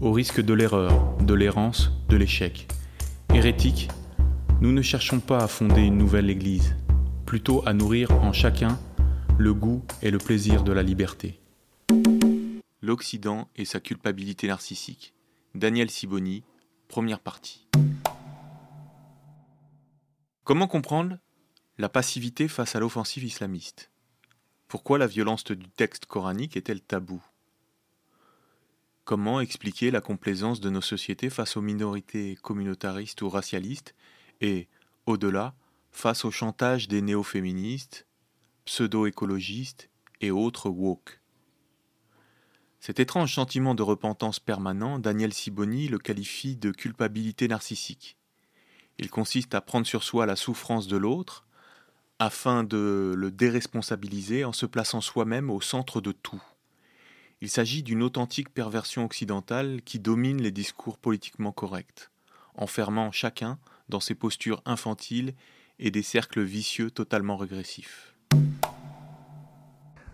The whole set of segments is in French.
au risque de l'erreur, de l'errance, de l'échec. Hérétiques, nous ne cherchons pas à fonder une nouvelle Église, plutôt à nourrir en chacun le goût et le plaisir de la liberté. L'Occident et sa culpabilité narcissique. Daniel Siboni, première partie. Comment comprendre la passivité face à l'offensive islamiste? Pourquoi la violence du texte coranique est-elle tabou Comment expliquer la complaisance de nos sociétés face aux minorités communautaristes ou racialistes et, au-delà, face au chantage des néo-féministes, pseudo-écologistes et autres woke Cet étrange sentiment de repentance permanent, Daniel Siboni le qualifie de culpabilité narcissique. Il consiste à prendre sur soi la souffrance de l'autre, afin de le déresponsabiliser en se plaçant soi-même au centre de tout. Il s'agit d'une authentique perversion occidentale qui domine les discours politiquement corrects, enfermant chacun dans ses postures infantiles et des cercles vicieux totalement régressifs.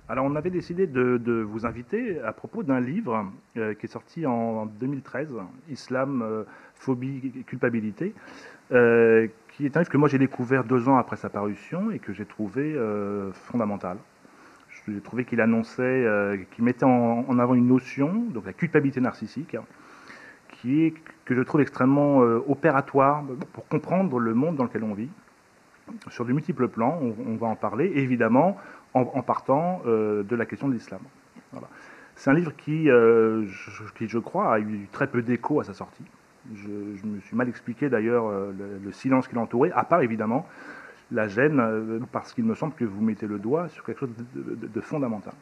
Alors on avait décidé de, vous inviter à propos d'un livre euh, qui est sorti en 2013, Islam, euh, phobie, culpabilité, euh, qui est un livre que moi j'ai découvert deux ans après sa parution et que j'ai trouvé euh, fondamental. J'ai trouvé qu'il annonçait, euh, qu'il mettait en, avant une notion, donc la culpabilité narcissique, qui est, que je trouve extrêmement euh, opératoire pour comprendre le monde dans lequel on vit, sur de multiples plans, on, va en parler, évidemment en, partant de la question de l'islam. C'est un livre qui, qui, je crois, a eu très peu d'écho à sa sortie. Je, me suis mal expliqué d'ailleurs euh, le, silence qui l'entourait, à part évidemment la gêne, euh, parce qu'il me semble que vous mettez le doigt sur quelque chose de, fondamental.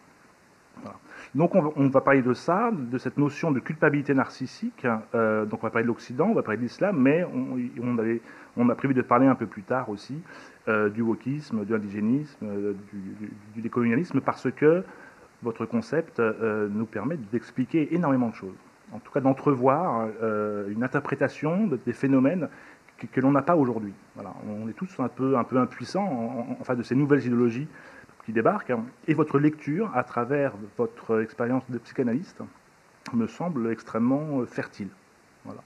Donc on va, parler de ça, de cette notion de culpabilité narcissique. Euh, donc on va parler de l'Occident, on va parler de l'islam, mais on, a prévu de parler un peu plus tard aussi du wokisme, l'indigénisme, du, du, décolonialisme, parce que votre concept nous permet d'expliquer énormément de choses en tout cas d'entrevoir euh, une interprétation des phénomènes que, l'on n'a pas aujourd'hui. Voilà. On est tous un peu, un peu impuissants en, face de ces nouvelles idéologies qui débarquent. Et votre lecture, à travers votre expérience de psychanalyste, me semble extrêmement euh, fertile. Voilà.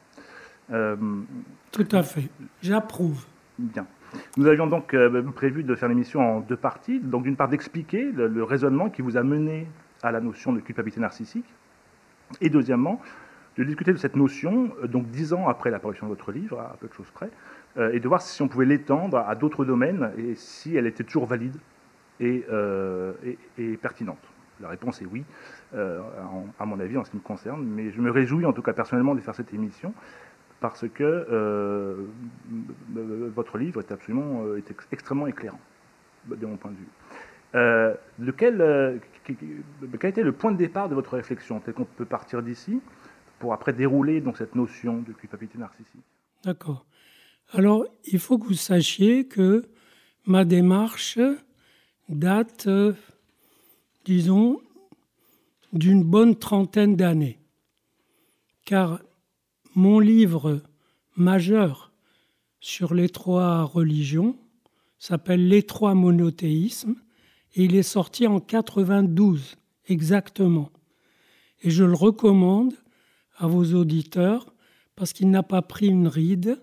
Euh, tout à fait. J'approuve. Bien. Nous avions donc prévu de faire l'émission en deux parties. Donc, d'une part, d'expliquer le, raisonnement qui vous a mené à la notion de culpabilité narcissique, et deuxièmement, de discuter de cette notion, euh, donc dix ans après l'apparition de votre livre, à peu de choses près, euh, et de voir si on pouvait l'étendre à d'autres domaines et si elle était toujours valide et, euh, pertinente. La réponse est oui, à mon avis, en ce qui me concerne, mais je me réjouis en tout cas personnellement de faire cette émission parce que votre livre est absolument est extrêmement éclairant de mon point de vue. Euh, lequel, quel été le point de départ de votre réflexion? Peut-être qu'on peut partir d'ici pour après dérouler cette notion de culpabilité narcissique. D'accord. Alors, il faut que vous sachiez que ma démarche date, euh, disons, d'une bonne trentaine d'années. Car mon livre majeur sur les trois religions s'appelle Les trois monothéismes et il est sorti en 92 exactement. Et je le recommande à vos auditeurs parce qu'il n'a pas pris une ride.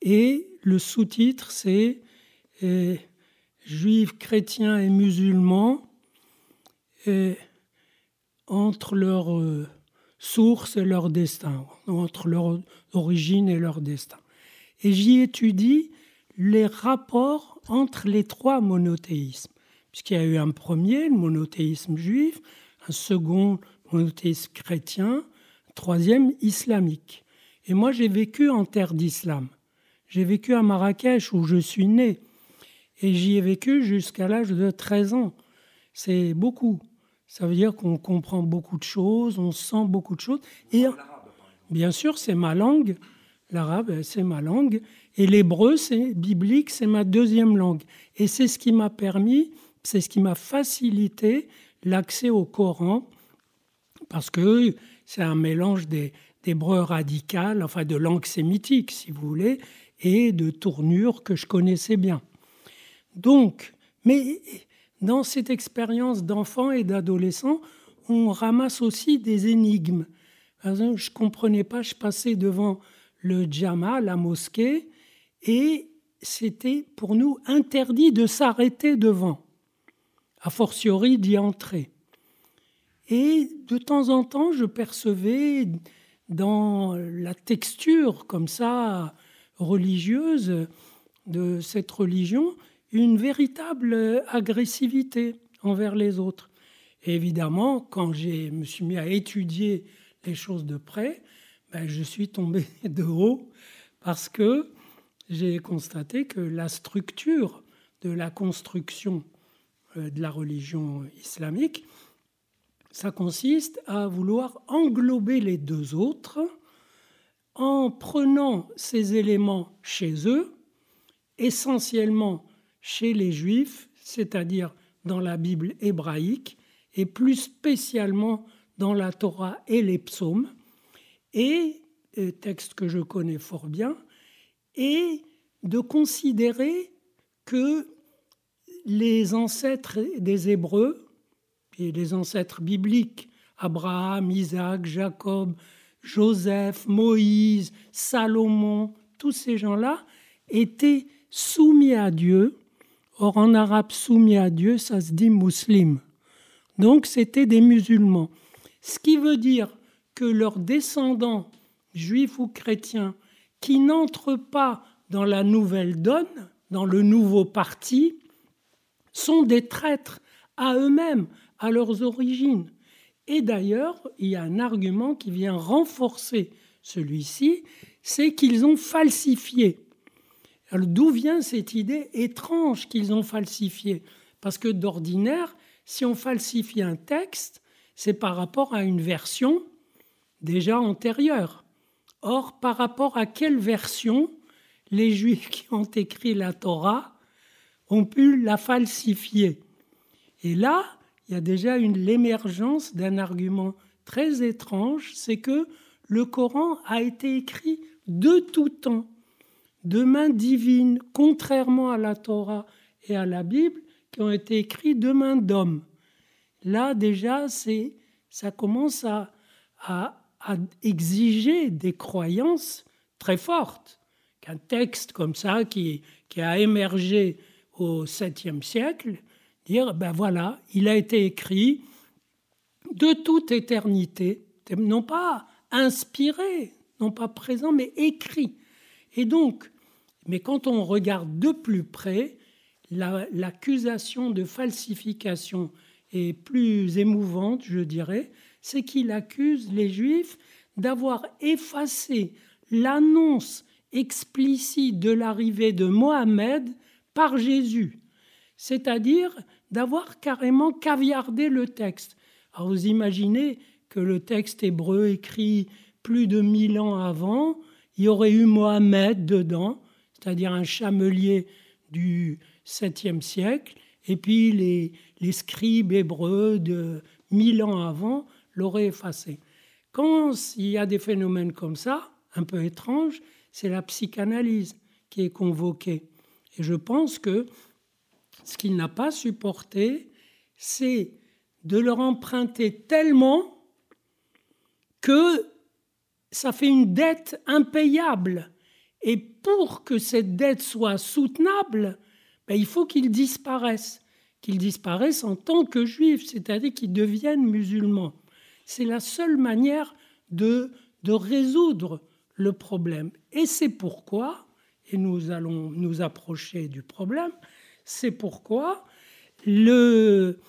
Et le sous-titre, c'est eh, Juifs, chrétiens et musulmans et entre leur euh, source et leur destin, entre leur origine et leur destin. et j'y étudie les rapports entre les trois monothéismes. Puisqu'il y a eu un premier, le monothéisme juif, un second, monothéisme chrétien, troisième, islamique. Et moi, j'ai vécu en terre d'islam. J'ai vécu à Marrakech où je suis né. Et j'y ai vécu jusqu'à l'âge de 13 ans. C'est beaucoup. Ça veut dire qu'on comprend beaucoup de choses, on sent beaucoup de choses. Et bien sûr, c'est ma langue. L'arabe, c'est ma langue. Et l'hébreu, c'est biblique, c'est ma deuxième langue. Et c'est ce qui m'a permis, c'est ce qui m'a facilité l'accès au Coran, parce que c'est un mélange d'hébreu radical, enfin de langue sémitique, si vous voulez, et de tournures que je connaissais bien. Donc, mais dans cette expérience d'enfant et d'adolescent, on ramasse aussi des énigmes. je ne comprenais pas, je passais devant le djama, la mosquée, et c'était pour nous interdit de s'arrêter devant, a fortiori d'y entrer. Et de temps en temps, je percevais dans la texture comme ça religieuse de cette religion une véritable agressivité envers les autres. Évidemment, quand je me suis mis à étudier les choses de près, ben, je suis tombé de haut parce que j'ai constaté que la structure de la construction euh, de la religion islamique, ça consiste à vouloir englober les deux autres en prenant ces éléments chez eux, essentiellement chez les juifs, c'est-à-dire dans la Bible hébraïque, et plus spécialement dans la Torah et les psaumes, et, texte que je connais fort bien, et de considérer que les ancêtres des Hébreux, et les ancêtres bibliques, Abraham, Isaac, Jacob, Joseph, Moïse, Salomon, tous ces gens-là étaient soumis à Dieu Or, en arabe, soumis à Dieu, ça se dit musulman. Donc, c'était des musulmans. Ce qui veut dire que leurs descendants, juifs ou chrétiens, qui n'entrent pas dans la nouvelle donne, dans le nouveau parti, sont des traîtres à eux-mêmes, à leurs origines. Et d'ailleurs, il y a un argument qui vient renforcer celui-ci, c'est qu'ils ont falsifié d'où vient cette idée étrange qu'ils ont falsifiée? Parce que d'ordinaire, si on falsifie un texte, c'est par rapport à une version déjà antérieure. Or, par rapport à quelle version les Juifs qui ont écrit la Torah ont pu la falsifier? Et là, il y a déjà l'émergence d'un argument très étrange, c'est que le Coran a été écrit de tout temps de mains divines, contrairement à la Torah et à la Bible, qui ont été écrits de mains d'hommes. Là, déjà, c'est, ça commence à, à, exiger des croyances très fortes. Qu'un texte comme ça, qui, qui a émergé au 7e siècle, dire, ben voilà, il a été écrit de toute éternité, non pas inspiré, non pas présent, mais écrit. Et donc, mais quand on regarde de plus près, l'accusation de falsification est plus émouvante, je dirais, c'est qu'il accuse les Juifs d'avoir effacé l'annonce explicite de l'arrivée de Mohammed par Jésus, c'est-à-dire d'avoir carrément caviardé le texte. Alors vous imaginez que le texte hébreu écrit plus de mille ans avant, il y aurait eu Mohammed dedans, c'est-à-dire un chamelier du 7e siècle, et puis les, les scribes hébreux de mille ans avant l'auraient effacé. Quand il y a des phénomènes comme ça, un peu étranges, c'est la psychanalyse qui est convoquée. Et je pense que ce qu'il n'a pas supporté, c'est de leur emprunter tellement que ça fait une dette impayable et pour que cette dette soit soutenable, ben, il faut qu'ils disparaissent, qu'ils disparaissent en tant que juifs, c'est-à-dire qu'ils deviennent musulmans. C'est la seule manière de, de résoudre le problème. Et c'est pourquoi, et nous allons nous approcher du problème. C'est pourquoi le,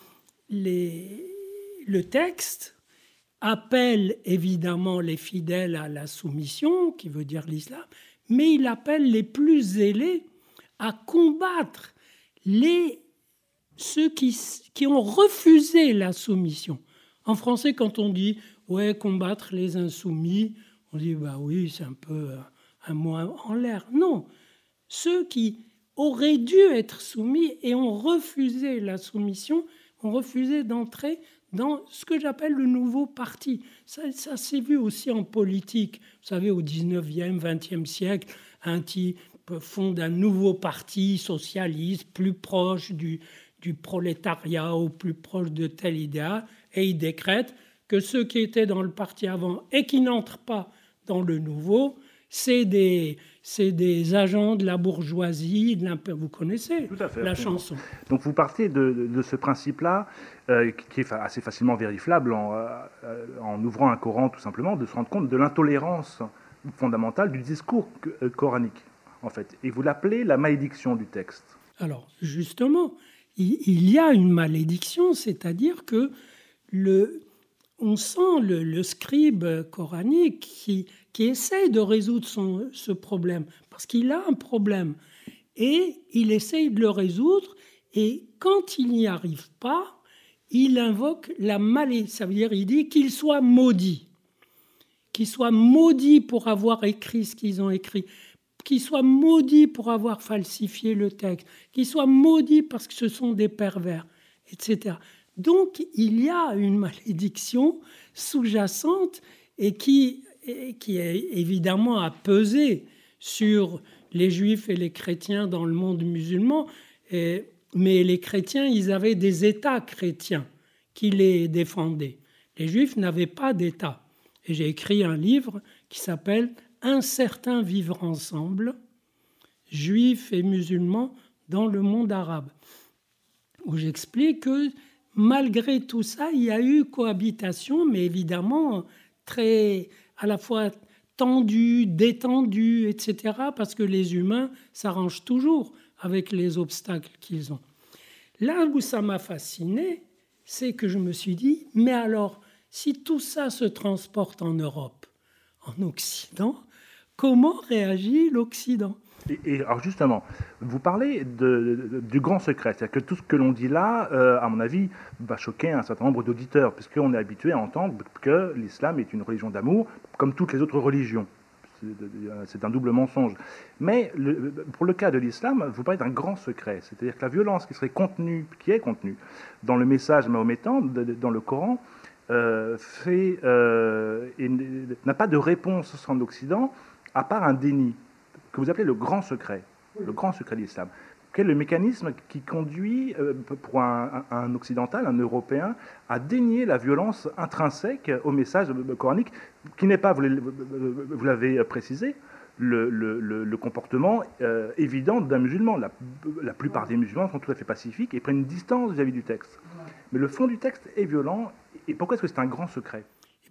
le texte appelle évidemment les fidèles à la soumission, qui veut dire l'islam, mais il appelle les plus zélés à combattre les, ceux qui, qui ont refusé la soumission. En français, quand on dit ouais, combattre les insoumis, on dit bah oui, c'est un peu un mot en l'air. Non, ceux qui auraient dû être soumis et ont refusé la soumission, ont refusé d'entrer dans ce que j'appelle le nouveau parti. Ça, s'est vu aussi en politique. Vous savez, au 19e, 20e siècle, un type fonde un nouveau parti socialiste plus proche du, du prolétariat ou plus proche de tel idéal, et il décrète que ceux qui étaient dans le parti avant et qui n'entrent pas dans le nouveau, c'est des, c'est des agents de la bourgeoisie, de vous connaissez la chanson. Donc vous partez de, ce principe-là, euh, qui est assez facilement vérifiable euh, en, ouvrant un Coran tout simplement, de se rendre compte de l'intolérance fondamentale du discours euh, coranique, en fait. Et vous l'appelez la malédiction du texte. Alors justement, il, y a une malédiction, c'est-à-dire que le, on sent le, scribe coranique qui, qui essaye de résoudre son, ce problème, parce qu'il a un problème, et il essaye de le résoudre, et quand il n'y arrive pas, il invoque la malédiction, ça veut dire il dit qu'il soit maudit, qu'il soit maudit pour avoir écrit ce qu'ils ont écrit, qu'il soit maudit pour avoir falsifié le texte, qu'il soit maudit parce que ce sont des pervers, etc. Donc il y a une malédiction sous-jacente et qui, qui est évidemment a pesé sur les juifs et les chrétiens dans le monde musulman. mais les chrétiens, ils avaient des États chrétiens qui les défendaient. Les juifs n'avaient pas d'État. Et j'ai écrit un livre qui s'appelle Un certain vivre ensemble, juifs et musulmans dans le monde arabe, où j'explique que malgré tout ça, il y a eu cohabitation, mais évidemment très à la fois tendue, détendue, etc., parce que les humains s'arrangent toujours avec les obstacles qu'ils ont. Là où ça m'a fasciné, c'est que je me suis dit, mais alors, si tout ça se transporte en Europe, en Occident, comment réagit l'Occident? Et, alors justement, vous parlez du grand secret, c'est-à-dire que tout ce que l'on dit là, euh, à mon avis, va choquer un certain nombre d'auditeurs, puisqu'on est habitué à entendre que l'islam est une religion d'amour, comme toutes les autres religions. C'est un double mensonge. Mais pour le cas de l'islam, vous parlez d'un grand secret, c'est-à-dire que la violence qui serait contenue, qui est contenue dans le message mahométan, dans le Coran, euh, euh, n'a pas de réponse en Occident, à part un déni que vous appelez le grand secret, le grand secret de l'islam. Quel est le mécanisme qui conduit, euh, pour un, occidental, un européen, à dénier la violence intrinsèque au message coranique, qui n'est pas, vous l'avez précisé, le, comportement euh, évident d'un musulman? La, plupart des musulmans sont tout à fait pacifiques et prennent une distance vis-à-vis du texte. Mais le fond du texte est violent. Et pourquoi est-ce que c'est un grand secret?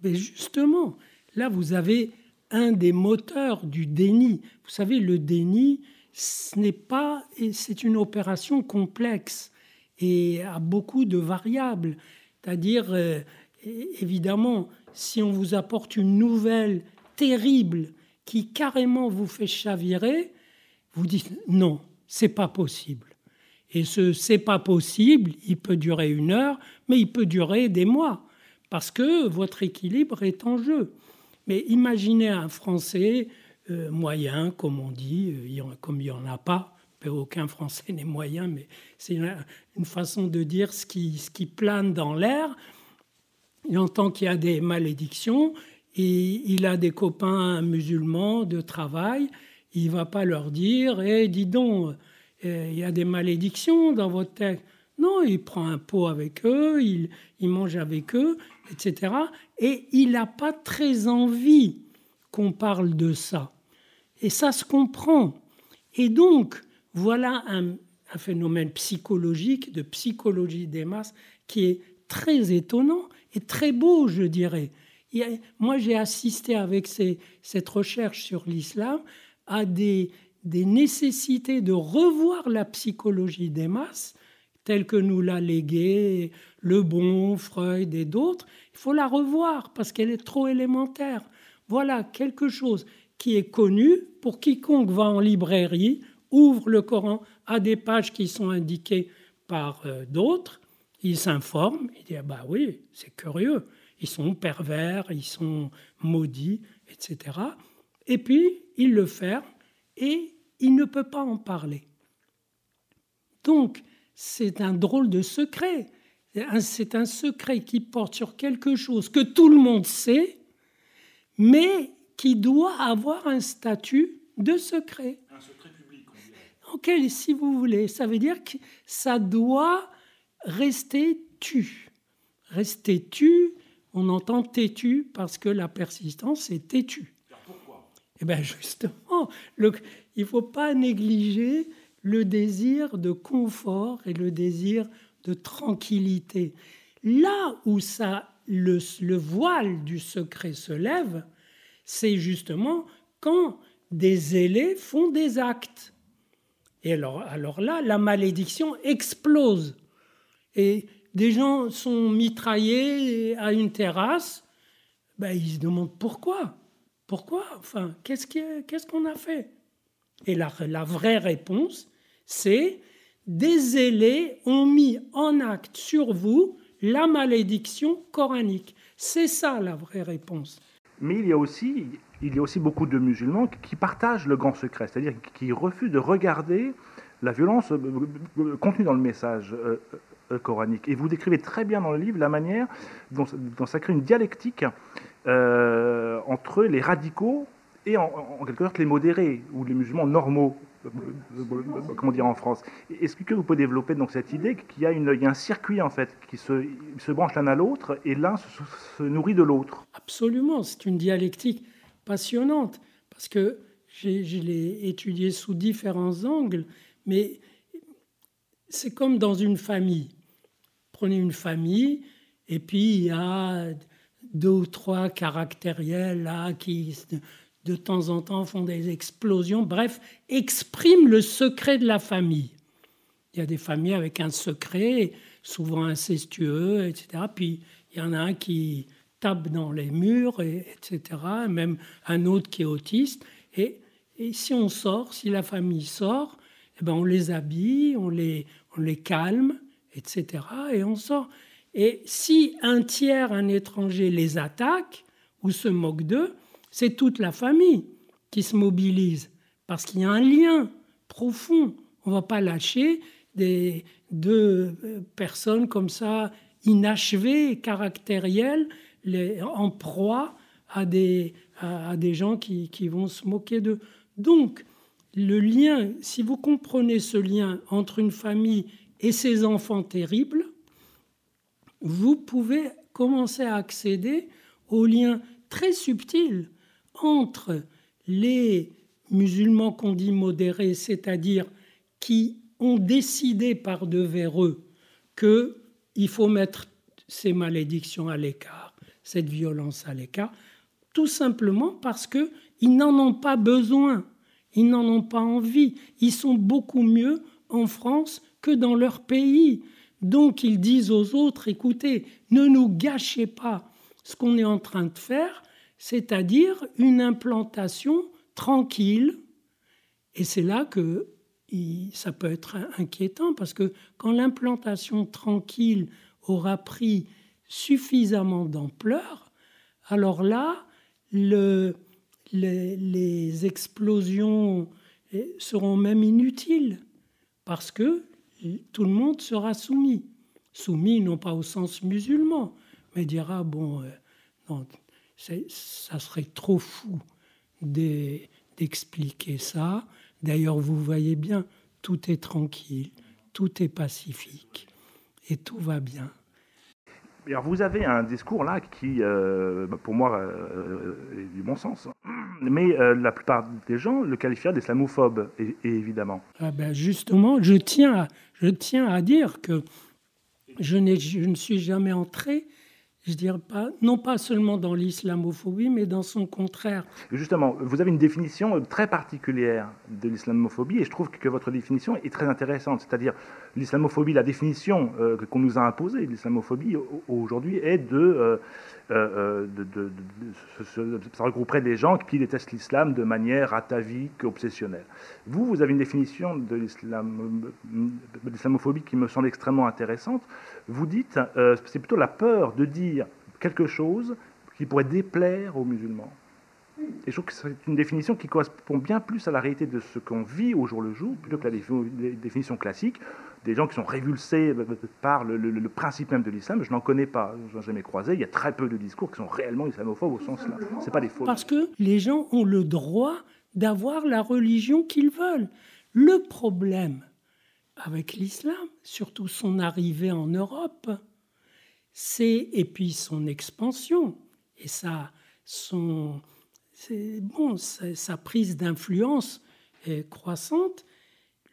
Eh Justement, là, vous avez un des moteurs du déni. Vous savez, le déni, ce n'est pas, c'est une opération complexe et a beaucoup de variables. C'est-à-dire, euh, évidemment, si on vous apporte une nouvelle terrible qui carrément vous fait chavirer, vous dites non, c'est pas possible. Et ce c'est pas possible, il peut durer une heure, mais il peut durer des mois, parce que votre équilibre est en jeu. Mais imaginez un Français euh, moyen, comme on dit, euh, comme il n'y en a pas, aucun Français n'est moyen, mais c'est une, façon de dire ce qui, plane dans l'air. Il entend qu'il y a des malédictions, et il a des copains musulmans de travail, il va pas leur dire Eh, dis donc, euh, il y a des malédictions dans votre texte. Non, il prend un pot avec eux, il mange avec eux, etc. Et il n'a pas très envie qu'on parle de ça. Et ça se comprend. Et donc, voilà un, phénomène psychologique, de psychologie des masses, qui est très étonnant et très beau, je dirais. moi, j'ai assisté avec cette recherche sur l'islam à des, des nécessités de revoir la psychologie des masses, telle que nous l'a léguée Le Bon, Freud et d'autres, il faut la revoir parce qu'elle est trop élémentaire. Voilà quelque chose qui est connu pour quiconque va en librairie, ouvre le Coran, a des pages qui sont indiquées par euh, d'autres, il s'informe, il dit ah bah oui, c'est curieux, ils sont pervers, ils sont maudits, etc. Et puis il le ferme et il ne peut pas en parler. Donc c'est un drôle de secret. C'est un secret qui porte sur quelque chose que tout le monde sait, mais qui doit avoir un statut de secret. Un secret public, Ok, si vous voulez, ça veut dire que ça doit rester tu. Rester tu, on entend têtu parce que la persistance est têtue. Pourquoi? Eh bien justement, il ne faut pas négliger le désir de confort et le désir de tranquillité. Là où ça, le, le voile du secret se lève, c'est justement quand des zélés font des actes. Et alors, alors là, la malédiction explose. Et des gens sont mitraillés à une terrasse. Ben, ils se demandent pourquoi? Pourquoi? Enfin, qu'est-ce qu'on a fait? Et la vraie réponse, c'est des zélés ont mis en acte sur vous la malédiction coranique. C'est ça la vraie réponse. Mais il y a aussi, il y a aussi beaucoup de musulmans qui partagent le grand secret, c'est-à-dire qui refusent de regarder la violence euh, euh, contenue dans le message euh, coranique. Et vous décrivez très bien dans le livre la manière dont, ça crée une dialectique entre les radicaux et en, quelque sorte les modérés ou les musulmans normaux, comment dire en France. Est-ce que vous pouvez développer donc cette idée qu'il y, a un circuit en fait qui se, se branche l'un à l'autre et l'un se, nourrit de l'autre? Absolument, c'est une dialectique passionnante parce que je l'ai étudié sous différents angles, mais c'est comme dans une famille. Prenez une famille et puis il y a deux ou trois caractériels là qui de temps en temps font des explosions, bref, expriment le secret de la famille. Il y a des familles avec un secret, souvent incestueux, etc. Puis il y en a un qui tape dans les murs, etc. Même un autre qui est autiste. Et, si on sort, si la famille sort, eh ben on les habille, on les, on les calme, etc. Et on sort. Et si un tiers, un étranger les attaque ou se moque d'eux, c'est toute la famille qui se mobilise parce qu'il y a un lien profond. On ne va pas lâcher des, deux euh, personnes comme ça, inachevées, caractérielles, les, en proie à des, à, des gens qui, qui vont se moquer d'eux. Donc, le lien, si vous comprenez ce lien entre une famille et ses enfants terribles, vous pouvez commencer à accéder au lien très subtil entre les musulmans qu'on dit modérés, c'est-à-dire qui ont décidé par devers eux qu'il faut mettre ces malédictions à l'écart, cette violence à l'écart, tout simplement parce qu'ils n'en ont pas besoin, ils n'en ont pas envie, ils sont beaucoup mieux en France que dans leur pays. Donc ils disent aux autres, écoutez, ne nous gâchez pas ce qu'on est en train de faire, c'est-à-dire une implantation tranquille. Et c'est là que ça peut être inquiétant, parce que quand l'implantation tranquille aura pris suffisamment d'ampleur, alors là, les, explosions seront même inutiles, parce que tout le monde sera soumis. Soumis non pas au sens musulman, mais dira, bon, euh, ça serait trop fou d'expliquer ça. D'ailleurs, vous voyez bien, tout est tranquille, tout est pacifique et tout va bien. Alors vous avez un discours là qui, euh, pour moi, euh, est du bon sens. Mais euh, la plupart des gens le qualifient d'islamophobe, évidemment. Ah ben justement, je tiens, à, je tiens à dire que je, je ne suis jamais entré je dirais pas, non pas seulement dans l'islamophobie, mais dans son contraire. Justement, vous avez une définition très particulière de l'islamophobie, et je trouve que votre définition est très intéressante. C'est-à-dire, l'islamophobie, la définition euh, qu'on nous a imposée de l'islamophobie aujourd'hui est de, euh, euh, de, ça regrouperait des gens qui détestent l'islam de manière atavique, obsessionnelle. Vous, vous avez une définition de l'islamophobie qui me semble extrêmement intéressante. Vous dites, c'est plutôt la peur de dire quelque chose qui pourrait déplaire aux musulmans. Et je trouve que c'est une définition qui correspond bien plus à la réalité de ce qu'on vit au jour le jour, plutôt que la définition classique des gens qui sont révulsés par le, principe même de l'islam. Je n'en connais pas, je n'en ai jamais croisé. Il y a très peu de discours qui sont réellement islamophobes au sens là. C'est pas des faux. Parce que les gens ont le droit d'avoir la religion qu'ils veulent. Le problème avec l'islam, surtout son arrivée en Europe, c'est et puis son expansion et sa son bon sa prise d'influence croissante.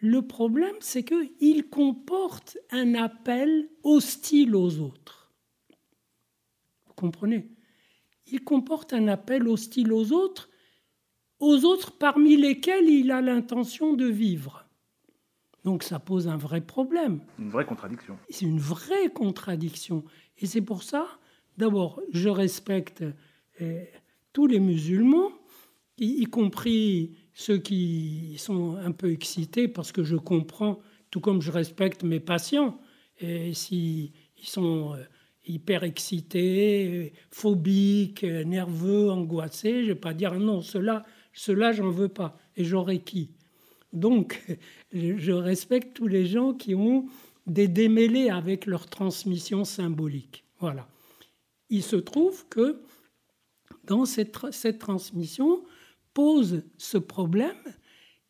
Le problème, c'est qu'il comporte un appel hostile aux autres. Vous comprenez? Il comporte un appel hostile aux autres, aux autres parmi lesquels il a l'intention de vivre. Donc ça pose un vrai problème. Une vraie contradiction. C'est une vraie contradiction. Et c'est pour ça, d'abord, je respecte eh, tous les musulmans, y, compris ceux qui sont un peu excités, parce que je comprends, tout comme je respecte mes patients, et s'ils sont euh, hyper excités, phobiques, nerveux, angoissés, je ne vais pas dire non, cela, cela j'en veux pas. Et j'aurais qui? Donc, je respecte tous les gens qui ont des démêlés avec leur transmission symbolique. Voilà. Il se trouve que dans cette, cette transmission pose ce problème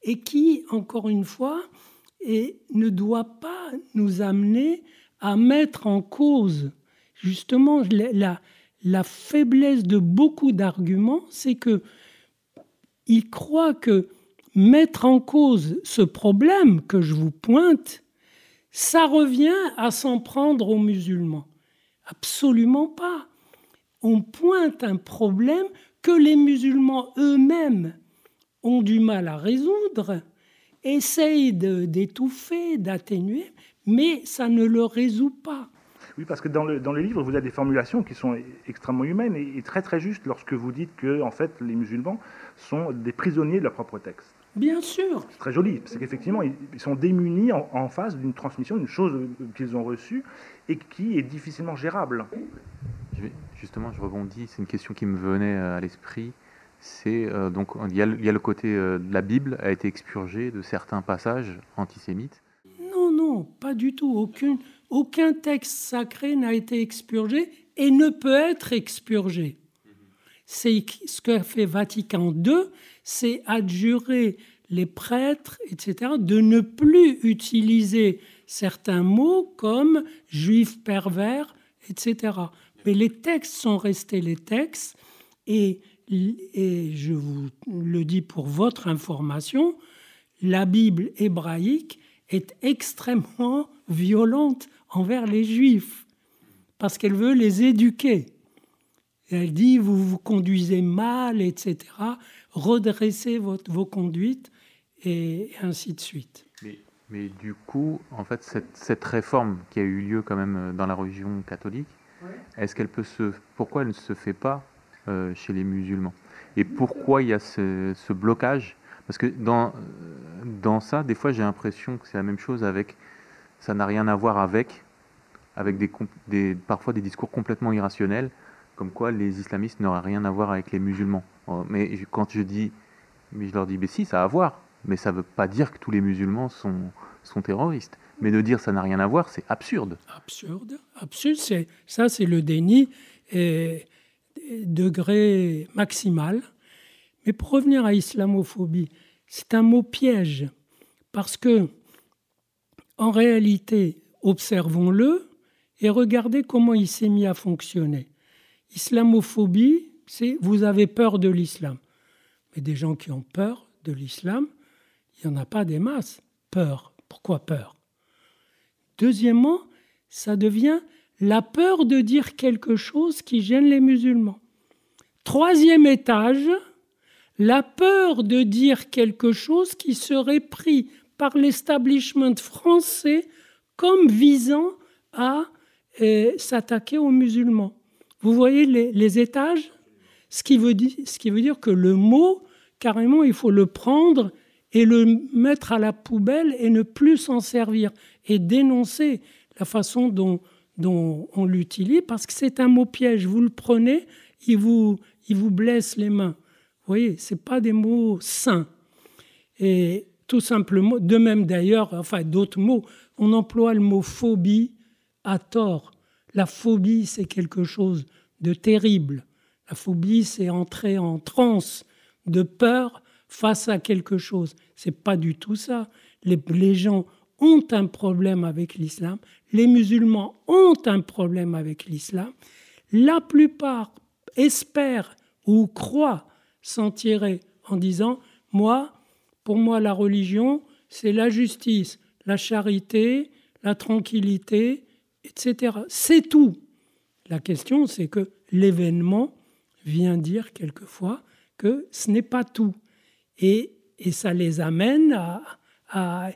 et qui, encore une fois, et ne doit pas nous amener à mettre en cause justement la, la faiblesse de beaucoup d'arguments, c'est que il croit que mettre en cause ce problème que je vous pointe ça revient à s'en prendre aux musulmans. Absolument pas. On pointe un problème que les musulmans eux-mêmes ont du mal à résoudre, essayent d'étouffer, d'atténuer, mais ça ne le résout pas. Oui, parce que dans le, livre, vous avez des formulations qui sont extrêmement humaines et, et très très justes lorsque vous dites que en fait, les musulmans sont des prisonniers de leur propre texte. Bien sûr. C'est très joli, c'est qu'effectivement, ils sont démunis en, face d'une transmission, d'une chose qu'ils ont reçue et qui est difficilement gérable. justement, je rebondis, c'est une question qui me venait à l'esprit. C'est euh, donc il y, a, le côté euh, de la Bible a été expurgée de certains passages antisémites. Non, non, pas du tout. Aucune, aucun texte sacré n'a été expurgé et ne peut être expurgé. Ce que fait Vatican II, c'est adjurer les prêtres, etc., de ne plus utiliser certains mots comme juif pervers, etc. Mais les textes sont restés les textes, et je vous le dis pour votre information, la Bible hébraïque est extrêmement violente envers les juifs, parce qu'elle veut les éduquer. Elle dit, vous vous conduisez mal, etc redresser votre, vos conduites et ainsi de suite. Mais, mais du coup, en fait, cette, cette, réforme qui a eu lieu quand même euh, dans la religion catholique, est-ce qu'elle peut se, pourquoi elle ne se fait pas euh, chez les musulmans? Et pourquoi il y a ce, ce blocage? Parce que dans, euh, dans ça, des fois, j'ai l'impression que c'est la même chose avec, ça n'a rien à voir avec, avec des, des, parfois des discours complètement irrationnels, comme quoi les islamistes n'auraient rien à voir avec les musulmans. Oh, mais quand je dis, mais je leur dis, mais si, ça a à voir. Mais ça ne veut pas dire que tous les musulmans sont, terroristes. Mais de dire ça n'a rien à voir, c'est absurde. Absurde, absurde. C'est, ça, c'est le déni degré maximal. Mais pour revenir à islamophobie, c'est un mot piège parce que, en réalité, observons-le et regardez comment il s'est mis à fonctionner. Islamophobie, c'est vous avez peur de l'islam. Mais des gens qui ont peur de l'islam, il n'y en a pas des masses. Peur. Pourquoi peur? Deuxièmement, ça devient la peur de dire quelque chose qui gêne les musulmans. Troisième étage, la peur de dire quelque chose qui serait pris par l'establishment français comme visant à euh, s'attaquer aux musulmans. Vous voyez les, étages? Ce qui, veut dire, que le mot, carrément, il faut le prendre et le mettre à la poubelle et ne plus s'en servir et dénoncer la façon dont, on l'utilise parce que c'est un mot piège. Vous le prenez, il vous, il vous blesse les mains. Vous voyez, ce pas des mots sains. Et tout simplement, de même d'ailleurs, enfin d'autres mots, on emploie le mot phobie à tort. La phobie, c'est quelque chose de terrible. La phobie, c'est entrer en transe de peur face à quelque chose. C'est pas du tout ça. Les, les gens ont un problème avec l'islam. Les musulmans ont un problème avec l'islam. La plupart espèrent ou croient s'en tirer en disant Moi, pour moi, la religion, c'est la justice, la charité, la tranquillité, etc. C'est tout. La question, c'est que l'événement vient dire quelquefois que ce n'est pas tout. Et, ça les amène à,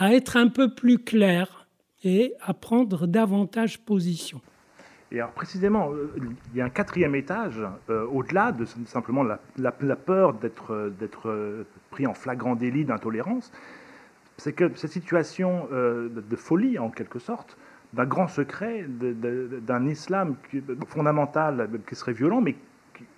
être un peu plus clairs et à prendre davantage position. Et alors précisément, euh, il y a un quatrième étage, euh, au-delà de simplement la, peur d'être pris en flagrant délit d'intolérance, c'est que cette situation euh, de folie, en quelque sorte, d'un grand secret, d'un islam fondamental qui serait violent, mais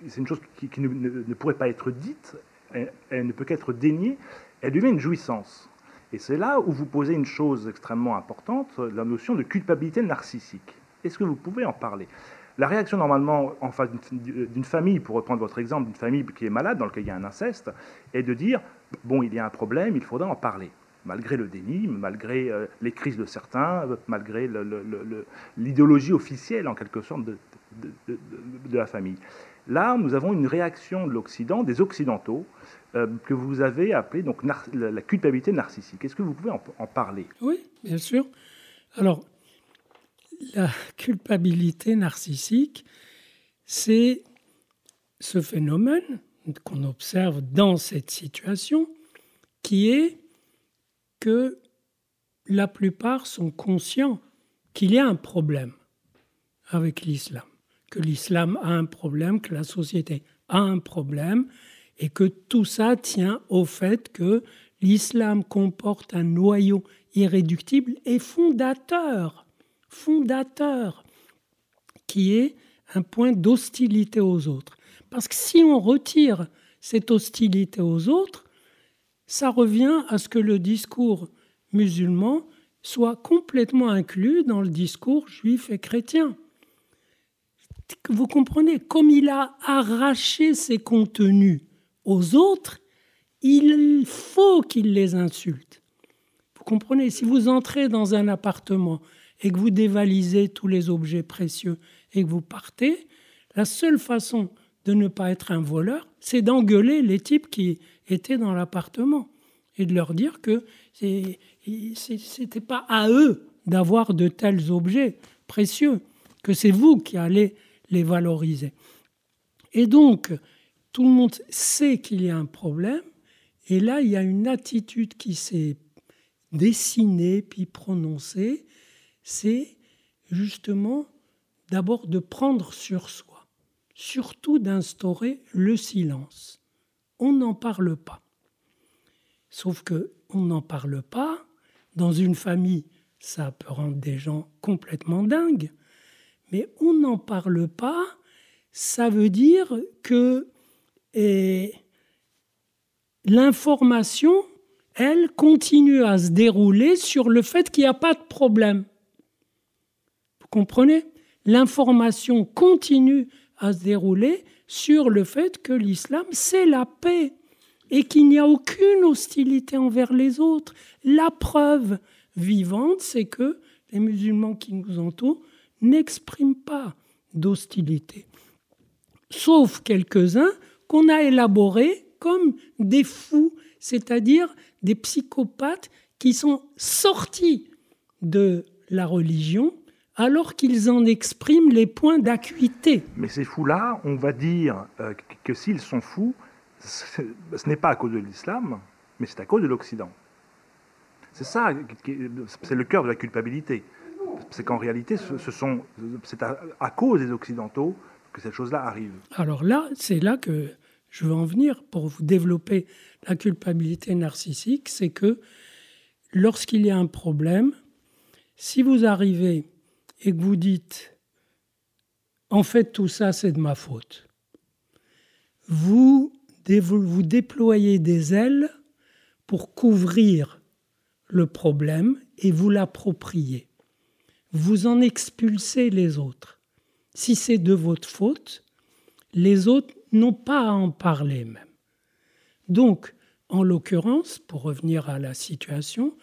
c'est une chose qui, ne, pourrait pas être dite, elle, ne peut qu'être déniée, elle devient une jouissance. Et c'est là où vous posez une chose extrêmement importante, la notion de culpabilité narcissique. Est-ce que vous pouvez en parler? La réaction normalement en face d'une famille, pour reprendre votre exemple, d'une famille qui est malade, dans laquelle il y a un inceste, est de dire, bon, il y a un problème, il faudra en parler malgré le déni, malgré euh, les crises de certains, malgré l'idéologie officielle en quelque sorte de, la famille. Là, nous avons une réaction de l'Occident, des Occidentaux, euh, que vous avez appelée donc la, culpabilité narcissique. Est-ce que vous pouvez en, parler? Oui, bien sûr. Alors, la culpabilité narcissique, c'est ce phénomène qu'on observe dans cette situation qui est que la plupart sont conscients qu'il y a un problème avec l'islam, que l'islam a un problème, que la société a un problème, et que tout ça tient au fait que l'islam comporte un noyau irréductible et fondateur, fondateur, qui est un point d'hostilité aux autres. Parce que si on retire cette hostilité aux autres, ça revient à ce que le discours musulman soit complètement inclus dans le discours juif et chrétien. Vous comprenez, comme il a arraché ses contenus aux autres, il faut qu'il les insulte. Vous comprenez, si vous entrez dans un appartement et que vous dévalisez tous les objets précieux et que vous partez, la seule façon de ne pas être un voleur, c'est d'engueuler les types qui étaient dans l'appartement et de leur dire que ce n'était pas à eux d'avoir de tels objets précieux, que c'est vous qui allez les valoriser. Et donc, tout le monde sait qu'il y a un problème, et là, il y a une attitude qui s'est dessinée puis prononcée, c'est justement d'abord de prendre sur soi, surtout d'instaurer le silence. On n'en parle pas. Sauf que on n'en parle pas. Dans une famille, ça peut rendre des gens complètement dingues. Mais on n'en parle pas. Ça veut dire que l'information, elle, continue à se dérouler sur le fait qu'il n'y a pas de problème. Vous comprenez? L'information continue à se dérouler sur le fait que l'islam, c'est la paix et qu'il n'y a aucune hostilité envers les autres. La preuve vivante, c'est que les musulmans qui nous entourent n'expriment pas d'hostilité. Sauf quelques-uns qu'on a élaborés comme des fous, c'est-à-dire des psychopathes qui sont sortis de la religion alors qu'ils en expriment les points d'acuité. Mais ces fous-là, on va dire euh, que s'ils sont fous, ce n'est pas à cause de l'islam, mais c'est à cause de l'Occident. C'est ça, c'est le cœur de la culpabilité. C'est qu'en réalité, ce c'est à, cause des Occidentaux que cette chose-là arrive. Alors là, c'est là que je veux en venir pour vous développer la culpabilité narcissique, c'est que lorsqu'il y a un problème, si vous arrivez et que vous dites, en fait, tout ça, c'est de ma faute, vous, vous déployez des ailes pour couvrir le problème et vous l'appropriez. Vous en expulsez les autres. Si c'est de votre faute, les autres n'ont pas à en parler même. Donc, en l'occurrence, pour revenir à la situation,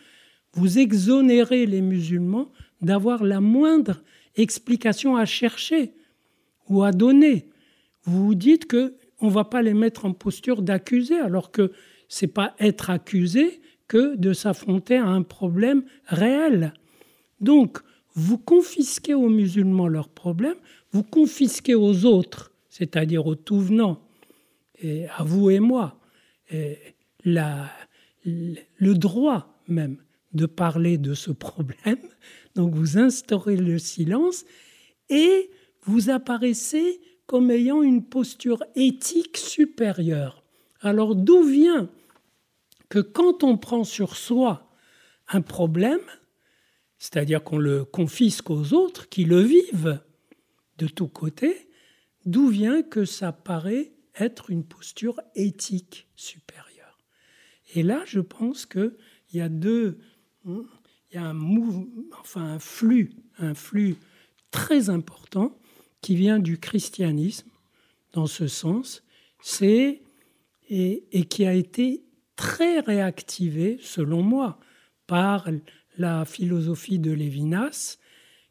vous exonérez les musulmans d'avoir la moindre explication à chercher ou à donner. Vous vous dites que on va pas les mettre en posture d'accusé, alors que c'est pas être accusé que de s'affronter à un problème réel. Donc, vous confisquez aux musulmans leurs problèmes, vous confisquez aux autres, c'est-à-dire aux tout venants, et à vous et moi, la, le droit même de parler de ce problème. Donc vous instaurez le silence et vous apparaissez comme ayant une posture éthique supérieure. Alors d'où vient que quand on prend sur soi un problème, c'est-à-dire qu'on le confisque aux autres qui le vivent de tous côtés, d'où vient que ça paraît être une posture éthique supérieure? Et là, je pense qu'il y a deux, il y a un enfin un flux, un flux très important qui vient du christianisme dans ce sens, c'est et, et, qui a été très réactivé, selon moi, par la philosophie de Lévinas,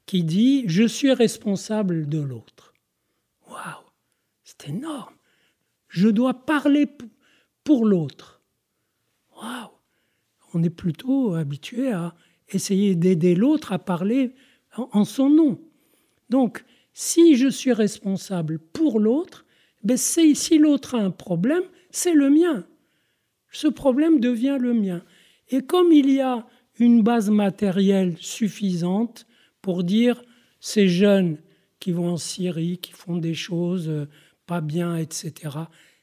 qui dit je suis responsable de l'autre. Waouh, c'est énorme. Je dois parler pour l'autre. Waouh, on est plutôt habitué à essayer d'aider l'autre à parler en son nom. Donc, si je suis responsable pour l'autre, ben si l'autre a un problème, c'est le mien. Ce problème devient le mien. Et comme il y a une base matérielle suffisante pour dire ces jeunes qui vont en Syrie, qui font des choses euh, pas bien, etc.,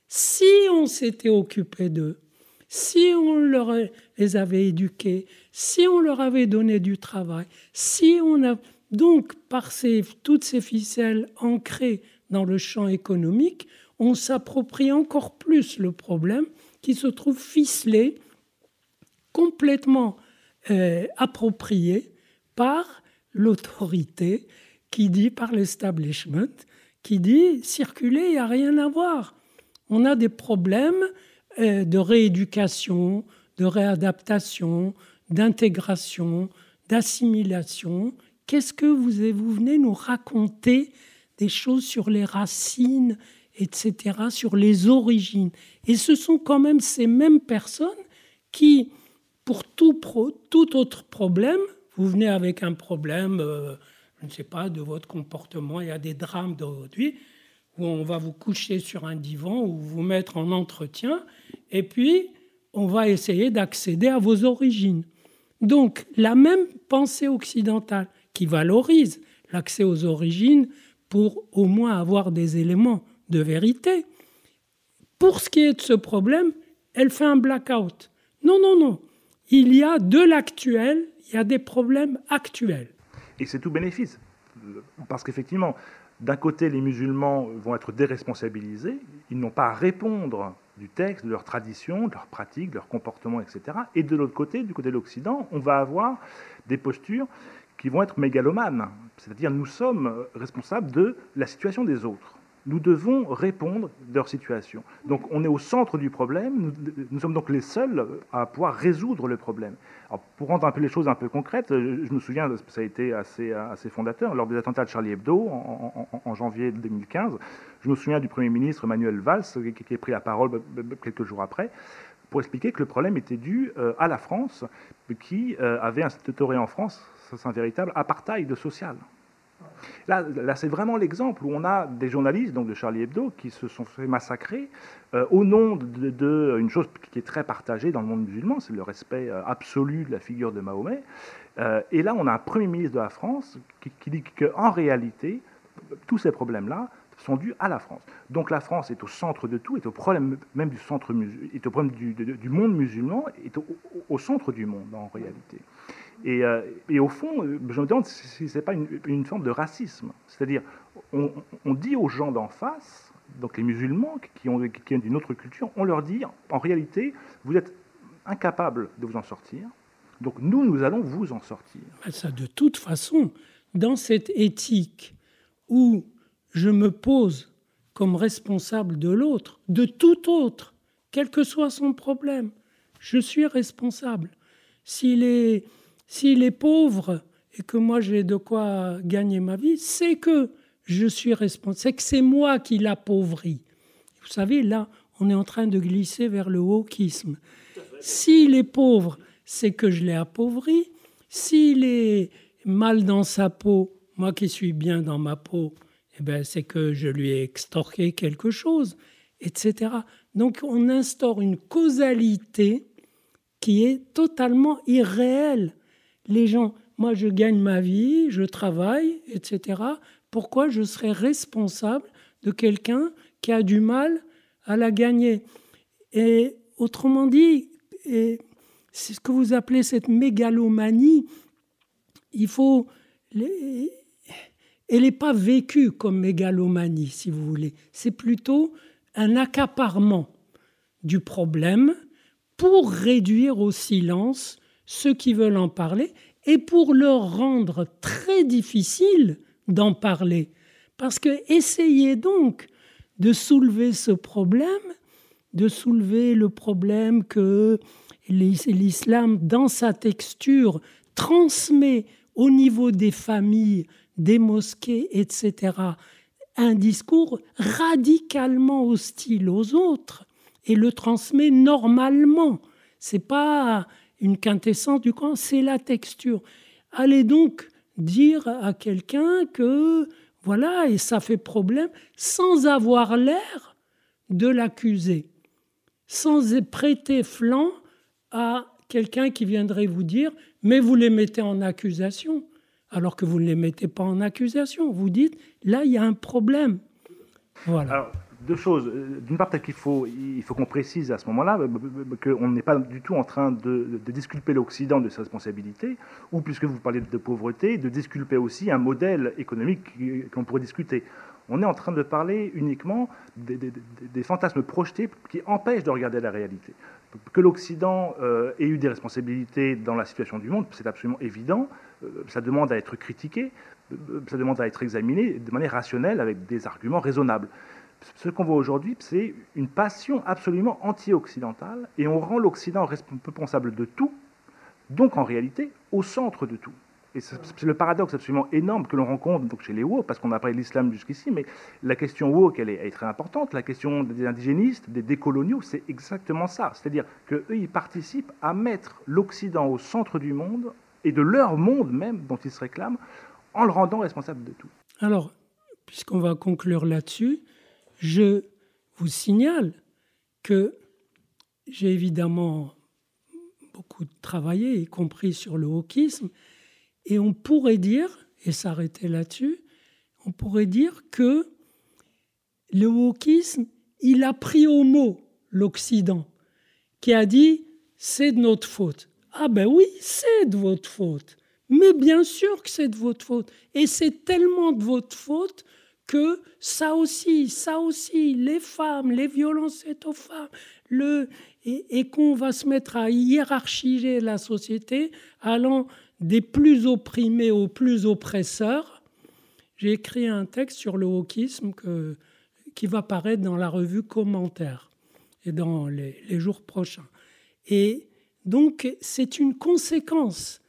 si on s'était occupé d'eux, si on leur, les avait éduqués, si on leur avait donné du travail, si on a donc par ces, toutes ces ficelles ancrées dans le champ économique, on s'approprie encore plus le problème qui se trouve ficelé, complètement euh, approprié par l'autorité qui dit, par l'establishment, qui dit circuler, il n'y a rien à voir. On a des problèmes de rééducation, de réadaptation, d'intégration, d'assimilation. Qu'est-ce que vous, venez nous raconter des choses sur les racines, etc., sur les origines? Et ce sont quand même ces mêmes personnes qui, pour tout, tout autre problème, vous venez avec un problème, euh, je ne sais pas, de votre comportement, il y a des drames d'aujourd'hui, où on va vous coucher sur un divan ou vous mettre en entretien, et puis on va essayer d'accéder à vos origines. Donc la même pensée occidentale qui valorise l'accès aux origines pour au moins avoir des éléments de vérité, pour ce qui est de ce problème, elle fait un blackout. Non, non, non. Il y a de l'actuel, il y a des problèmes actuels. Et c'est tout bénéfice. Parce qu'effectivement, d'un côté, les musulmans vont être déresponsabilisés, ils n'ont pas à répondre du texte, de leur tradition, de leurs pratiques, de leur comportement, etc. Et de l'autre côté, du côté de l'Occident, on va avoir des postures qui vont être mégalomanes. C'est-à-dire, nous sommes responsables de la situation des autres nous devons répondre de leur situation. Donc on est au centre du problème, nous, sommes donc les seuls à pouvoir résoudre le problème. pour rendre un peu les choses un peu concrètes, je, me souviens, ça a été assez, assez fondateur, lors des attentats de Charlie Hebdo en, janvier 2015, je me souviens du Premier ministre Manuel Valls qui, a pris la parole quelques jours après pour expliquer que le problème était dû euh, à la France qui euh, avait instauré en France, un véritable apartheid social. Là, c'est vraiment l'exemple où on a des journalistes, donc de Charlie Hebdo, qui se sont fait massacrer euh, au nom de, chose qui est très partagée dans le monde musulman, c'est le respect euh, absolu de la figure de Mahomet. Euh, et là, on a un Premier ministre de la France qui, dit qu'en réalité, tous ces problèmes-là sont dus à la France. Donc la France est au centre de tout, est au problème même du centre, est au problème du, monde musulman, est au, centre du monde en réalité. Et, euh, et, au fond, euh, je me demande si ce n'est pas une, forme de racisme. C'est-à-dire, on, dit aux gens d'en face, donc les musulmans qui, ont, qui viennent d'une autre culture, on leur dit, en réalité, vous êtes incapables de vous en sortir, donc nous, nous allons vous en sortir. Ça, de toute façon, dans cette éthique où je me pose comme responsable de l'autre, de tout autre, quel que soit son problème, je suis responsable. S'il est s'il est pauvre et que moi j'ai de quoi gagner ma vie, c'est que je suis responsable, c'est que c'est moi qui l'appauvris. Vous savez, là, on est en train de glisser vers le wokisme. S'il est pauvre, c'est que je l'ai appauvri. S'il est mal dans sa peau, moi qui suis bien dans ma peau, eh ben, c'est que je lui ai extorqué quelque chose, etc. Donc on instaure une causalité qui est totalement irréelle les gens, moi je gagne ma vie, je travaille, etc. Pourquoi je serais responsable de quelqu'un qui a du mal à la gagner? Et autrement dit, c'est ce que vous appelez cette mégalomanie, il faut... elle n'est pas vécue comme mégalomanie, si vous voulez. C'est plutôt un accaparement du problème pour réduire au silence ceux qui veulent en parler et pour leur rendre très difficile d'en parler. Parce que essayez donc de soulever ce problème, de soulever le problème que l'islam, dans sa texture, transmet au niveau des familles, des mosquées, etc., un discours radicalement hostile aux autres et le transmet normalement. C'est pas une quintessence du Coran, c'est la texture. Allez donc dire à quelqu'un que voilà, et ça fait problème, sans avoir l'air de l'accuser, sans prêter flanc à quelqu'un qui viendrait vous dire, mais vous les mettez en accusation, alors que vous ne les mettez pas en accusation. Vous dites, là, il y a un problème. Voilà deux choses. Euh, d'une part, il faut qu'on précise à ce moment-là euh, qu'on n'est pas du tout en train de, disculper l'Occident de ses responsabilités, ou puisque vous parlez de pauvreté, de disculper aussi un modèle économique qu'on pourrait discuter. On est en train de parler uniquement des, fantasmes projetés qui empêchent de regarder la réalité. Que l'Occident euh, ait eu des responsabilités dans la situation du monde, c'est absolument évident. Euh, ça demande à être critiqué, ça demande à être examiné de manière rationnelle avec des arguments raisonnables ce qu'on voit aujourd'hui, c'est une passion absolument anti-occidentale, et on rend l'Occident responsable de tout, donc en réalité au centre de tout. Et c'est le paradoxe absolument énorme que l'on rencontre chez les woke, parce qu'on a parlé l'islam jusqu'ici, mais la question woke, elle est, très importante. La question des indigénistes, des décoloniaux, c'est exactement ça. C'est-à-dire qu'eux, ils participent à mettre l'Occident au centre du monde, et de leur monde même, dont ils se réclament, en le rendant responsable de tout. Alors, puisqu'on va conclure là-dessus, je vous signale que j'ai évidemment beaucoup travaillé, y compris sur le wokisme, et on pourrait dire, et s'arrêter là-dessus, on pourrait dire que le wokisme, il a pris au mot l'Occident, qui a dit c'est de notre faute. Ah ben oui, c'est de votre faute. Mais bien sûr que c'est de votre faute. Et c'est tellement de votre faute que ça aussi, ça aussi, les femmes, les violences faites aux femmes, le, et, qu'on va se mettre à hiérarchiser la société, allant des plus opprimés aux plus oppresseurs. J'ai écrit un texte sur le wokisme qui va paraître dans la revue Commentaire et dans les jours prochains. Et donc, c'est une conséquence,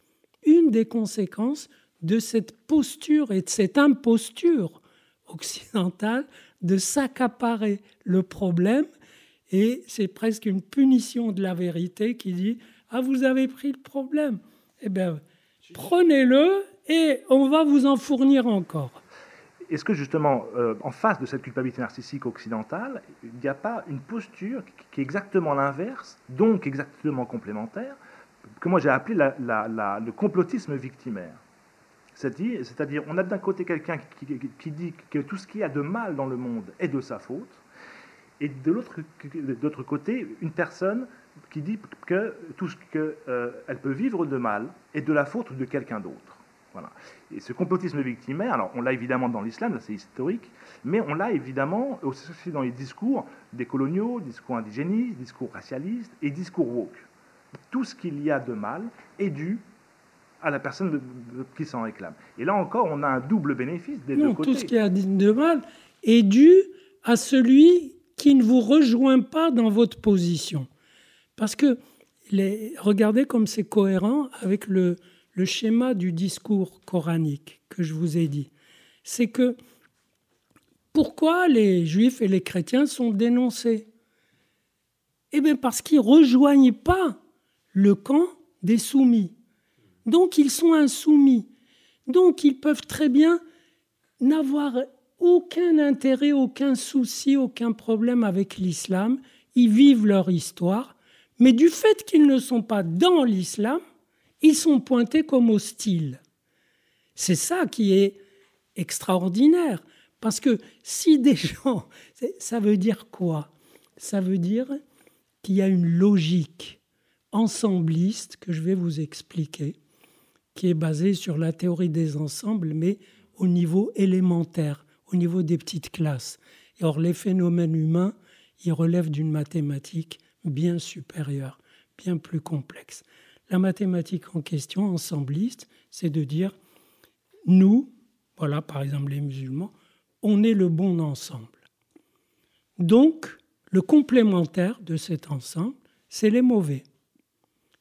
une des conséquences de cette posture et de cette imposture occidentale de s'accaparer le problème. Et c'est presque une punition de la vérité qui dit ah vous avez pris le problème eh bien prenez-le Et on va vous en fournir encore. Est-ce que justement, euh, en face de cette culpabilité narcissique occidentale, il n'y a pas une posture qui est exactement l'inverse, donc exactement complémentaire, que moi j'ai appelé le complotisme victimaire? C'est-à-dire, on a d'un côté quelqu'un qui, dit que tout ce qu'il y a de mal dans le monde est de sa faute, et de l'autre côté, une personne qui dit que tout ce qu'elle euh, peut vivre de mal est de la faute de quelqu'un d'autre. Voilà. Et ce complotisme victimaire, alors on l'a évidemment dans l'islam, c'est historique, mais on l'a évidemment aussi dans les discours des coloniaux, discours indigénistes, discours racialistes et discours woke. Tout ce qu'il y a de mal est dû à la personne qui s'en réclame. Et là encore, on a un double bénéfice des deux côtés. Tout ce qui a de mal est dû à celui qui ne vous rejoint pas dans votre position. Parce que les, regardez comme c'est cohérent avec le, le schéma du discours coranique que je vous ai dit. C'est que pourquoi les juifs et les chrétiens sont dénoncés? Eh bien parce qu'ils ne rejoignent pas le camp des soumis. Donc ils sont insoumis. Donc ils peuvent très bien n'avoir aucun intérêt, aucun souci, aucun problème avec l'islam. Ils vivent leur histoire. Mais du fait qu'ils ne sont pas dans l'islam, ils sont pointés comme hostiles. C'est ça qui est extraordinaire. Parce que si des gens... Ça veut dire quoi? Ça veut dire qu'il y a une logique ensembliste que je vais vous expliquer qui est basé sur la théorie des ensembles, mais au niveau élémentaire, au niveau des petites classes. Or, les phénomènes humains, ils relèvent d'une mathématique bien supérieure, bien plus complexe. La mathématique en question, ensembliste, c'est de dire, nous, voilà par exemple les musulmans, on est le bon ensemble. Donc, le complémentaire de cet ensemble, c'est les mauvais.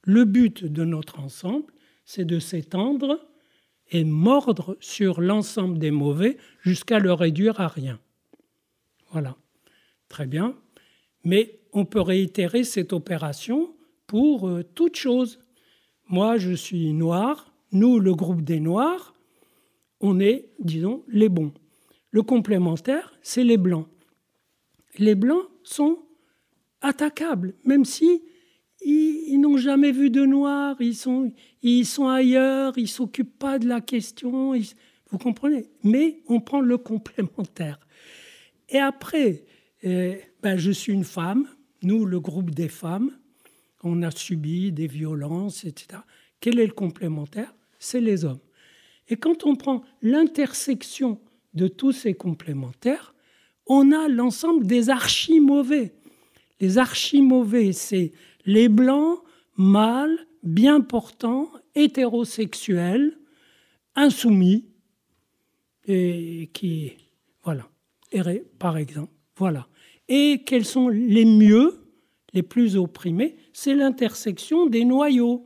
Le but de notre ensemble, c'est de s'étendre et mordre sur l'ensemble des mauvais jusqu'à le réduire à rien. Voilà. Très bien. Mais on peut réitérer cette opération pour euh, toute chose. Moi, je suis noir. Nous, le groupe des noirs, on est, disons, les bons. Le complémentaire, c'est les blancs. Les blancs sont attaquables, même si ils, n'ont jamais vu de noir, ils sont, ils sont ailleurs, ils ne s'occupent pas de la question, vous comprenez? Mais on prend le complémentaire. Et après, euh, ben, je suis une femme, nous, le groupe des femmes, on a subi des violences, etc. Quel est le complémentaire? C'est les hommes. Et quand on prend l'intersection de tous ces complémentaires, on a l'ensemble des archi mauvais. Les archi mauvais, c'est les blancs, mâles, bien portants, hétérosexuels, insoumis, et qui, voilà, par exemple, voilà. Et quels sont les mieux, les plus opprimés? C'est l'intersection des noyaux,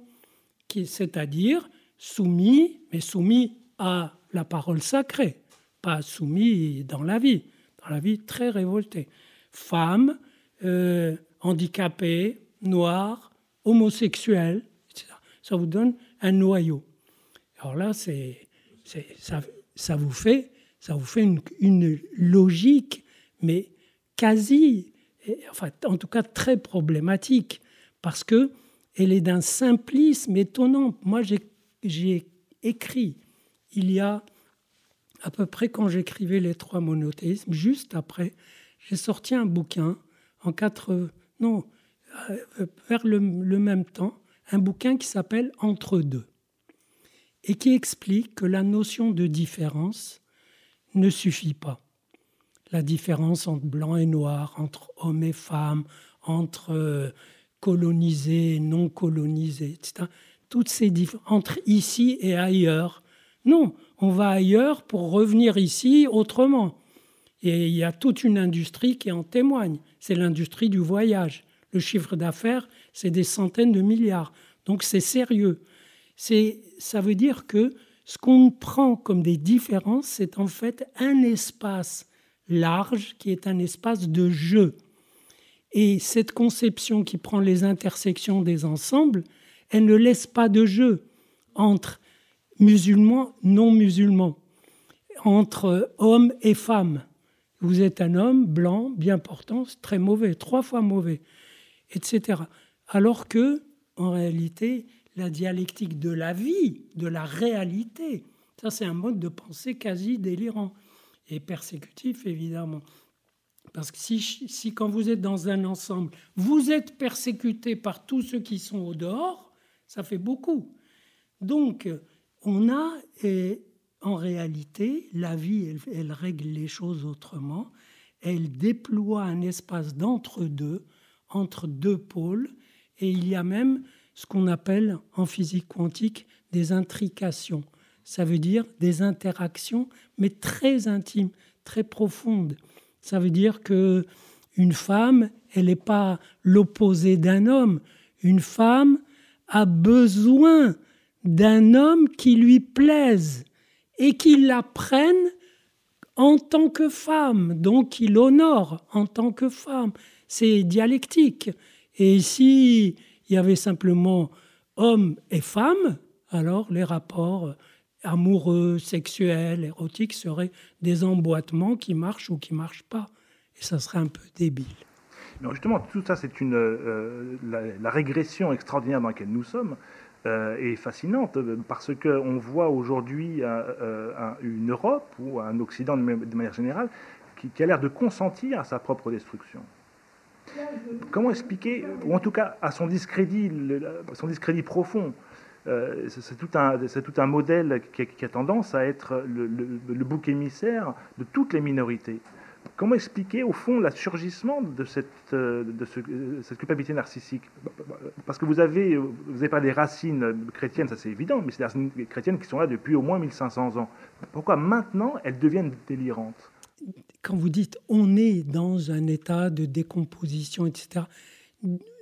c'est-à-dire soumis, mais soumis à la parole sacrée, pas soumis dans la vie, dans la vie très révoltée. Femmes, euh, handicapées, noirs, homosexuels. Ça vous donne un noyau. Alors là, c'est, ça, vous fait, ça vous fait une, une logique, mais quasi, enfin, en tout cas très problématique, parce que elle est d'un simplisme étonnant. Moi, j'ai écrit, il y a à peu près quand j'écrivais les trois monothéismes, juste après, j'ai sorti un bouquin en quatre, non, euh, vers le, même temps un bouquin qui s'appelle Entre deux et qui explique que la notion de différence ne suffit pas. La différence entre blanc et noir, entre hommes et femmes, entre euh, colonisés et non colonisés, etc. Toutes ces différences, entre ici et ailleurs. Non, on va ailleurs pour revenir ici autrement. Et il y a toute une industrie qui en témoigne. C'est l'industrie du voyage. Le chiffre d'affaires, c'est des centaines de milliards. Donc c'est sérieux. Ça veut dire que ce qu'on prend comme des différences, c'est en fait un espace large qui est un espace de jeu. Et cette conception qui prend les intersections des ensembles, elle ne laisse pas de jeu entre musulmans, non musulmans, entre hommes et femmes. Vous êtes un homme blanc, bien portant, très mauvais, trois fois mauvais, etc. Alors que, en réalité, la dialectique de la vie, de la réalité, ça c'est un mode de pensée quasi délirant et persécutif, évidemment. Parce que si, quand vous êtes dans un ensemble, vous êtes persécuté par tous ceux qui sont au dehors, ça fait beaucoup. Donc, on a, et en réalité, la vie, elle, règle les choses autrement. Elle déploie un espace d'entre-deux, entre deux pôles, et il y a même ce qu'on appelle en physique quantique des intrications. Ça veut dire des interactions, mais très intimes, très profondes. Ça veut dire que une femme, elle n'est pas l'opposé d'un homme. Une femme a besoin d'un homme qui lui plaise et qui la prenne en tant que femme, donc qui l'honore en tant que femme. C'est dialectique. Et si il y avait simplement homme et femme, alors les rapports amoureux, sexuels, érotiques seraient des emboîtements qui marchent ou qui ne marchent pas. Et ça serait un peu débile. justement, tout ça, c'est une euh, la, régression extraordinaire dans laquelle nous sommes euh, est fascinante parce qu'on voit aujourd'hui euh, une Europe ou un Occident de, manière générale qui a l'air de consentir à sa propre destruction. Comment expliquer, ou en tout cas à son discrédit, son discrédit profond, euh, c'est tout, tout, un modèle qui a, tendance à être le, bouc émissaire de toutes les minorités. Comment expliquer au fond le surgissement de, cette, euh, de cette culpabilité narcissique? Parce que vous avez, vous avez pas des racines chrétiennes, ça c'est évident, mais c'est des racines chrétiennes qui sont là depuis au moins 1500 ans. Pourquoi maintenant elles deviennent délirantes? Quand vous dites on est dans un état de décomposition, etc.,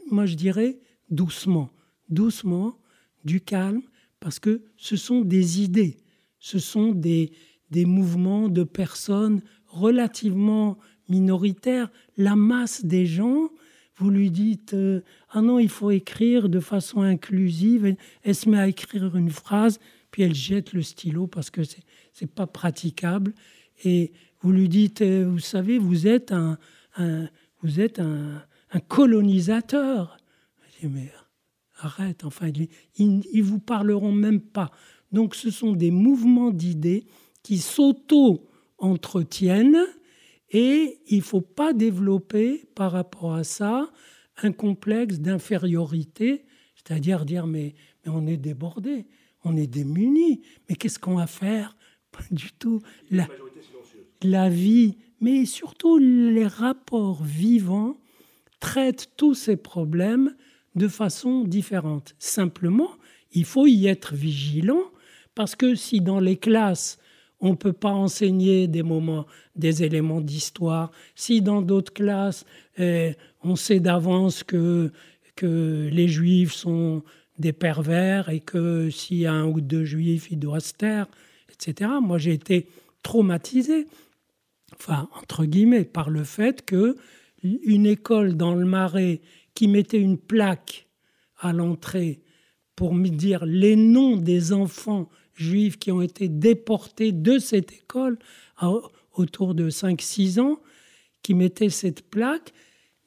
moi je dirais doucement, doucement, du calme, parce que ce sont des idées, ce sont des, des mouvements de personnes relativement minoritaires. La masse des gens, vous lui dites euh, Ah non, il faut écrire de façon inclusive. Elle se met à écrire une phrase, puis elle jette le stylo parce que c'est n'est pas praticable. Et vous lui dites euh, Vous savez, vous êtes un, vous êtes un, un colonisateur. Je dis, mais arrête, enfin, ils ne vous parleront même pas. Donc ce sont des mouvements d'idées qui s'auto-entretiennent et il ne faut pas développer par rapport à ça un complexe d'infériorité, c'est-à-dire dire mais, mais on est débordé, on est démuni, mais qu'est-ce qu'on va faire? Pas du tout. La, la vie, mais surtout les rapports vivants traitent tous ces problèmes de façon différente. Simplement, il faut y être vigilant parce que si dans les classes, on ne peut pas enseigner des moments, des éléments d'histoire, si dans d'autres classes, eh, on sait d'avance que, que les juifs sont des pervers et que s'il y a un ou deux juifs, ils doivent se taire, etc. Moi, j'ai été traumatisé, enfin, entre guillemets, par le fait que une école dans le Marais qui mettait une plaque à l'entrée pour me dire les noms des enfants juifs qui ont été déportés de cette école autour de 5-6 ans, qui mettait cette plaque,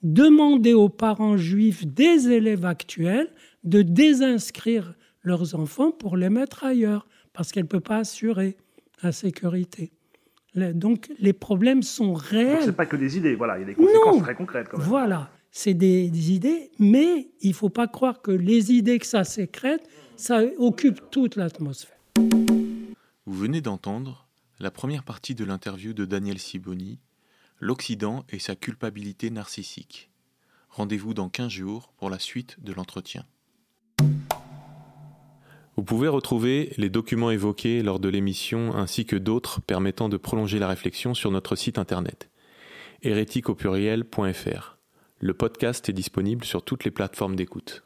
demandait aux parents juifs des élèves actuels de désinscrire leurs enfants pour les mettre ailleurs, parce qu'elle ne peut pas assurer la sécurité. Donc les problèmes sont réels. Ce n'est pas que des idées, voilà, il y a des conséquences très concrètes. Quand même. Voilà, c'est des, idées, mais il ne faut pas croire que les idées que ça sécrète, ça occupe toute l'atmosphère. Vous venez d'entendre la première partie de l'interview de Daniel Siboni, L'Occident et sa culpabilité narcissique. Rendez-vous dans 15 jours pour la suite de l'entretien. Vous pouvez retrouver les documents évoqués lors de l'émission ainsi que d'autres permettant de prolonger la réflexion sur notre site internet hérétique Le podcast est disponible sur toutes les plateformes d'écoute.